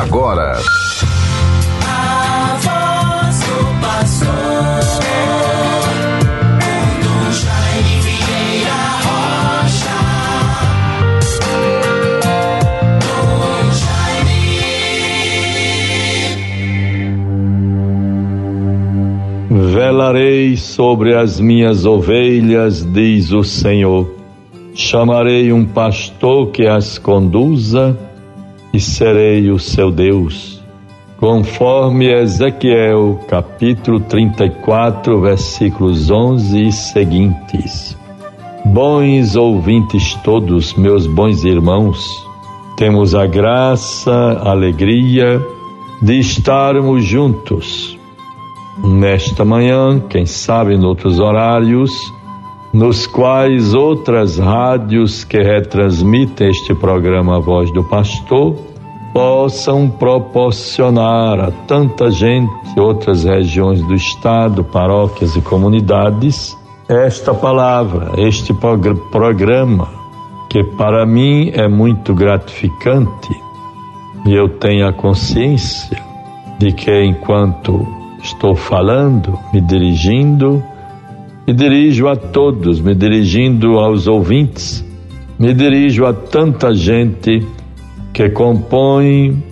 agora. Velarei sobre as minhas ovelhas, diz o Senhor. Chamarei um pastor que as conduza e serei o seu Deus. Conforme Ezequiel, capítulo 34, versículos 11 e seguintes. Bons ouvintes todos, meus bons irmãos, temos a graça, a alegria de estarmos juntos. Nesta manhã, quem sabe em outros horários, nos quais outras rádios que retransmitem este programa A Voz do Pastor possam proporcionar a tanta gente, outras regiões do estado, paróquias e comunidades, esta palavra, este programa, que para mim é muito gratificante e eu tenho a consciência de que enquanto estou falando, me dirigindo, me dirijo a todos, me dirigindo aos ouvintes, me dirijo a tanta gente que compõe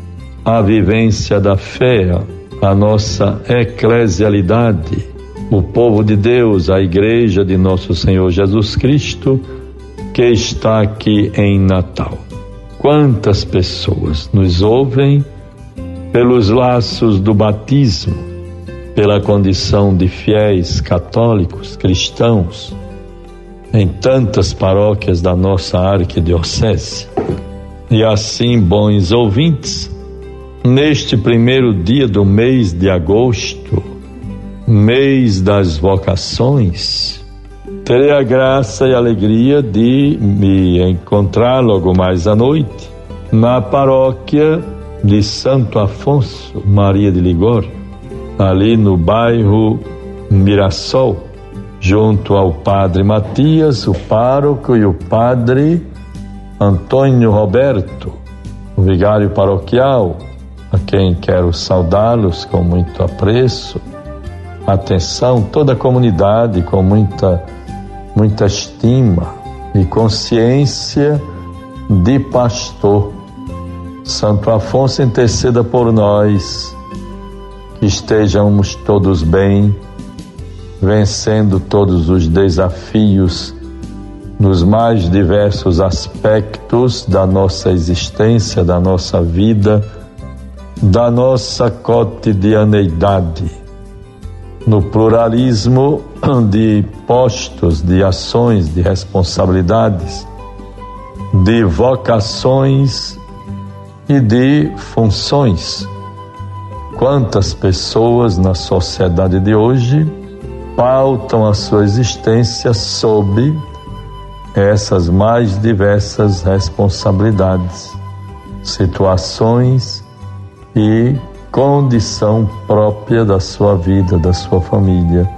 a vivência da fé, a nossa eclesialidade, o povo de Deus, a igreja de nosso Senhor Jesus Cristo, que está aqui em Natal. Quantas pessoas nos ouvem pelos laços do batismo, pela condição de fiéis católicos, cristãos, em tantas paróquias da nossa arquidiocese. E assim, bons ouvintes, neste primeiro dia do mês de agosto, mês das vocações, terei a graça e alegria de me encontrar logo mais à noite na paróquia de Santo Afonso Maria de Ligório ali no bairro Mirassol, junto ao padre Matias, o pároco, e o padre Antônio Roberto, o vigário paroquial, a quem quero saudá-los com muito apreço, atenção, toda a comunidade com muita, muita estima e consciência de pastor. Santo Afonso interceda por nós estejamos todos bem, vencendo todos os desafios nos mais diversos aspectos da nossa existência, da nossa vida, da nossa cotidianeidade, no pluralismo de postos, de ações, de responsabilidades, de vocações e de funções. Quantas pessoas na sociedade de hoje pautam a sua existência sob essas mais diversas responsabilidades, situações e condição própria da sua vida, da sua família,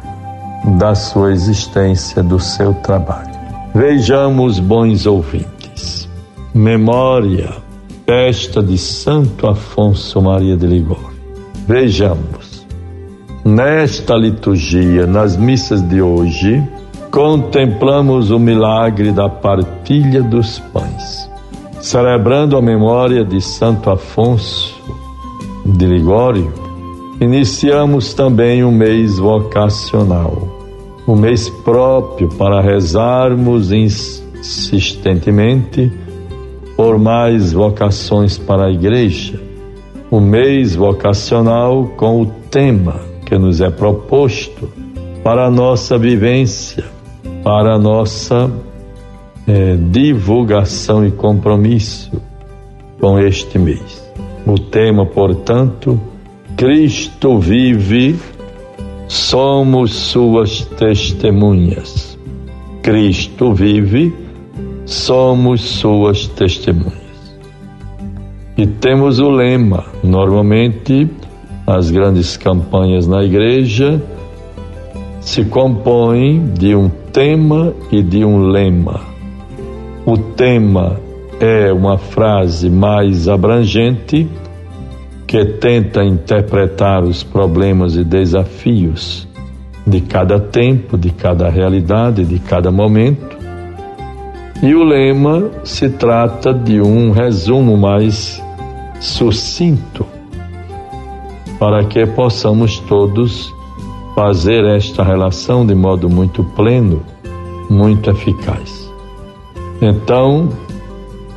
da sua existência, do seu trabalho. Vejamos, bons ouvintes, memória, festa de Santo Afonso Maria de Ligório. Vejamos, nesta liturgia, nas missas de hoje, contemplamos o milagre da partilha dos pães, celebrando a memória de Santo Afonso de Ligório. Iniciamos também o mês vocacional, o mês próprio para rezarmos insistentemente por mais vocações para a igreja o mês vocacional com o tema que nos é proposto para a nossa vivência, para a nossa é, divulgação e compromisso com este mês. O tema, portanto, Cristo vive, somos suas testemunhas. Cristo vive, somos suas testemunhas. E temos o lema. Normalmente, as grandes campanhas na igreja se compõem de um tema e de um lema. O tema é uma frase mais abrangente que tenta interpretar os problemas e desafios de cada tempo, de cada realidade, de cada momento. E o lema se trata de um resumo mais sucinto para que possamos todos fazer esta relação de modo muito pleno, muito eficaz. Então,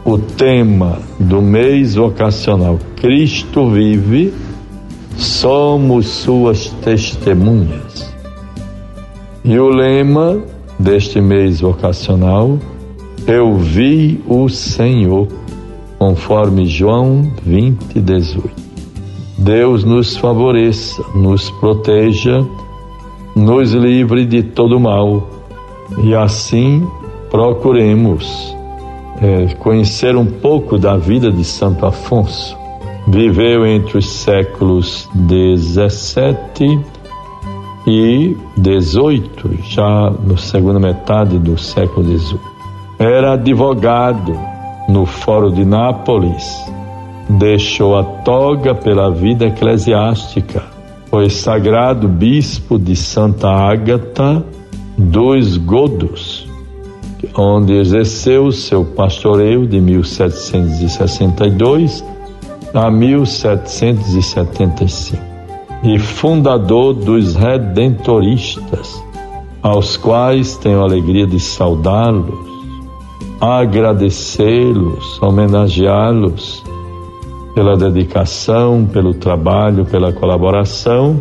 o tema do mês vocacional Cristo vive, somos suas testemunhas. E o lema deste mês vocacional, eu vi o Senhor, conforme João 20, 18. Deus nos favoreça, nos proteja, nos livre de todo mal e assim procuremos é, conhecer um pouco da vida de Santo Afonso. Viveu entre os séculos 17 e 18, já na segunda metade do século 18. Era advogado no Fórum de Nápoles, deixou a toga pela vida eclesiástica, foi sagrado bispo de Santa Ágata dos Godos, onde exerceu seu pastoreio de 1762 a 1775 e fundador dos Redentoristas, aos quais tenho alegria de saudá-los, agradecê-los, homenageá-los pela dedicação, pelo trabalho, pela colaboração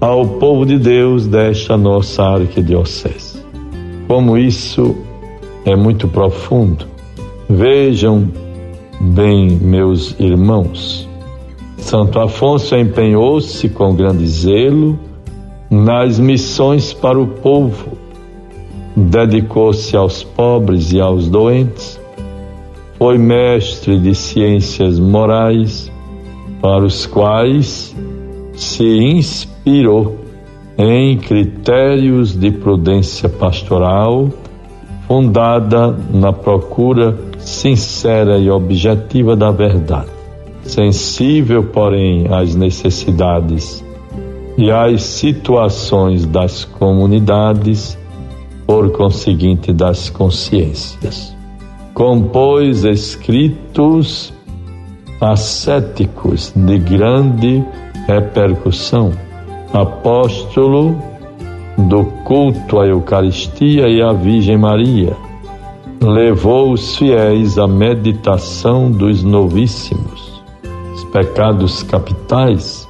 ao povo de Deus desta nossa arquidiocese. Como isso é muito profundo. Vejam bem, meus irmãos, Santo Afonso empenhou-se com grande zelo nas missões para o povo, dedicou-se aos pobres e aos doentes, foi mestre de ciências morais, para os quais se inspirou em critérios de prudência pastoral, fundada na procura sincera e objetiva da verdade, sensível, porém, às necessidades e às situações das comunidades, por conseguinte, das consciências. Compôs escritos ascéticos de grande repercussão, apóstolo do culto à Eucaristia e à Virgem Maria, levou os fiéis à meditação dos novíssimos, os pecados capitais,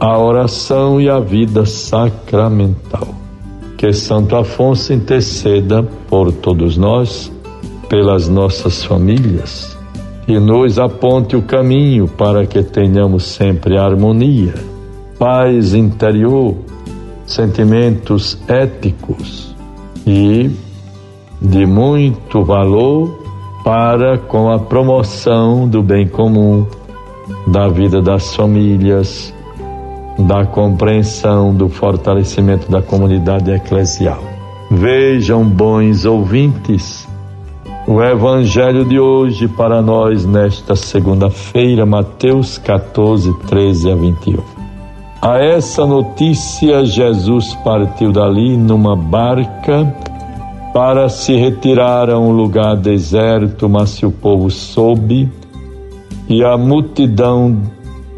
a oração e a vida sacramental. Que Santo Afonso interceda por todos nós, pelas nossas famílias, e nos aponte o caminho para que tenhamos sempre harmonia, paz interior, sentimentos éticos e de muito valor para com a promoção do bem comum, da vida das famílias, da compreensão, do fortalecimento da comunidade eclesial. Vejam, bons ouvintes, o Evangelho de hoje para nós nesta segunda-feira, Mateus 14, 13 a 21. A essa notícia, Jesus partiu dali numa barca para se retirar a um lugar deserto, mas se o povo soube, e a multidão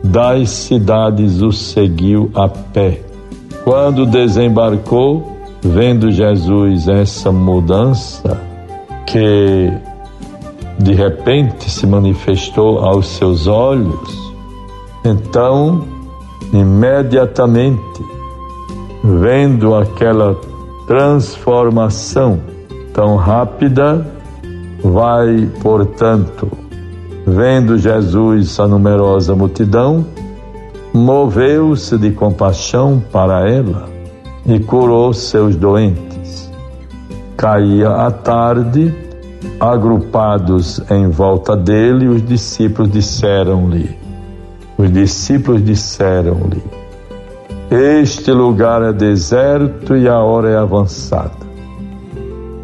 das cidades o seguiu a pé. Quando desembarcou, vendo Jesus essa mudança que de repente se manifestou aos seus olhos, então imediatamente vendo aquela transformação tão rápida, vai, portanto, vendo Jesus a numerosa multidão, moveu-se de compaixão para ela e curou seus doentes. Caía a tarde, agrupados em volta dele, os discípulos disseram-lhe: Os discípulos disseram-lhe: este lugar é deserto e a hora é avançada.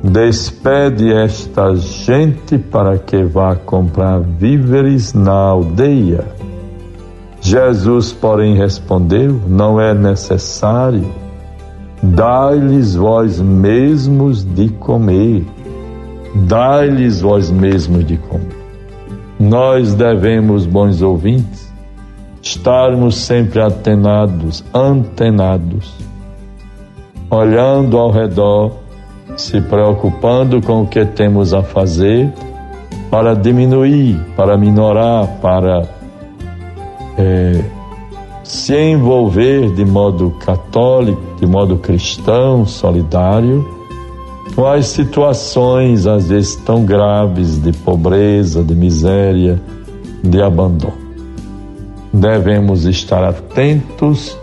Despede esta gente para que vá comprar víveres na aldeia. Jesus, porém, respondeu: Não é necessário. Dai-lhes vós mesmos de comer. Dai-lhes vós mesmos de comer. Nós devemos, bons ouvintes, estarmos sempre atenados, antenados, olhando ao redor, se preocupando com o que temos a fazer para diminuir, para minorar, para é, se envolver de modo católico, de modo cristão, solidário, com as situações às vezes tão graves de pobreza, de miséria, de abandono. Devemos estar atentos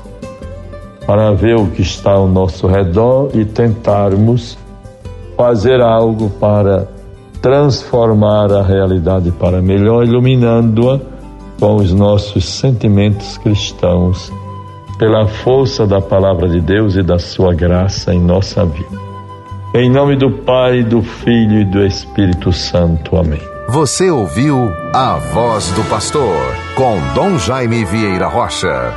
para ver o que está ao nosso redor e tentarmos fazer algo para transformar a realidade para melhor, iluminando-a com os nossos sentimentos cristãos, pela força da palavra de Deus e da sua graça em nossa vida. Em nome do Pai, do Filho e do Espírito Santo. Amém. Você ouviu a voz do pastor com Dom Jaime Vieira Rocha.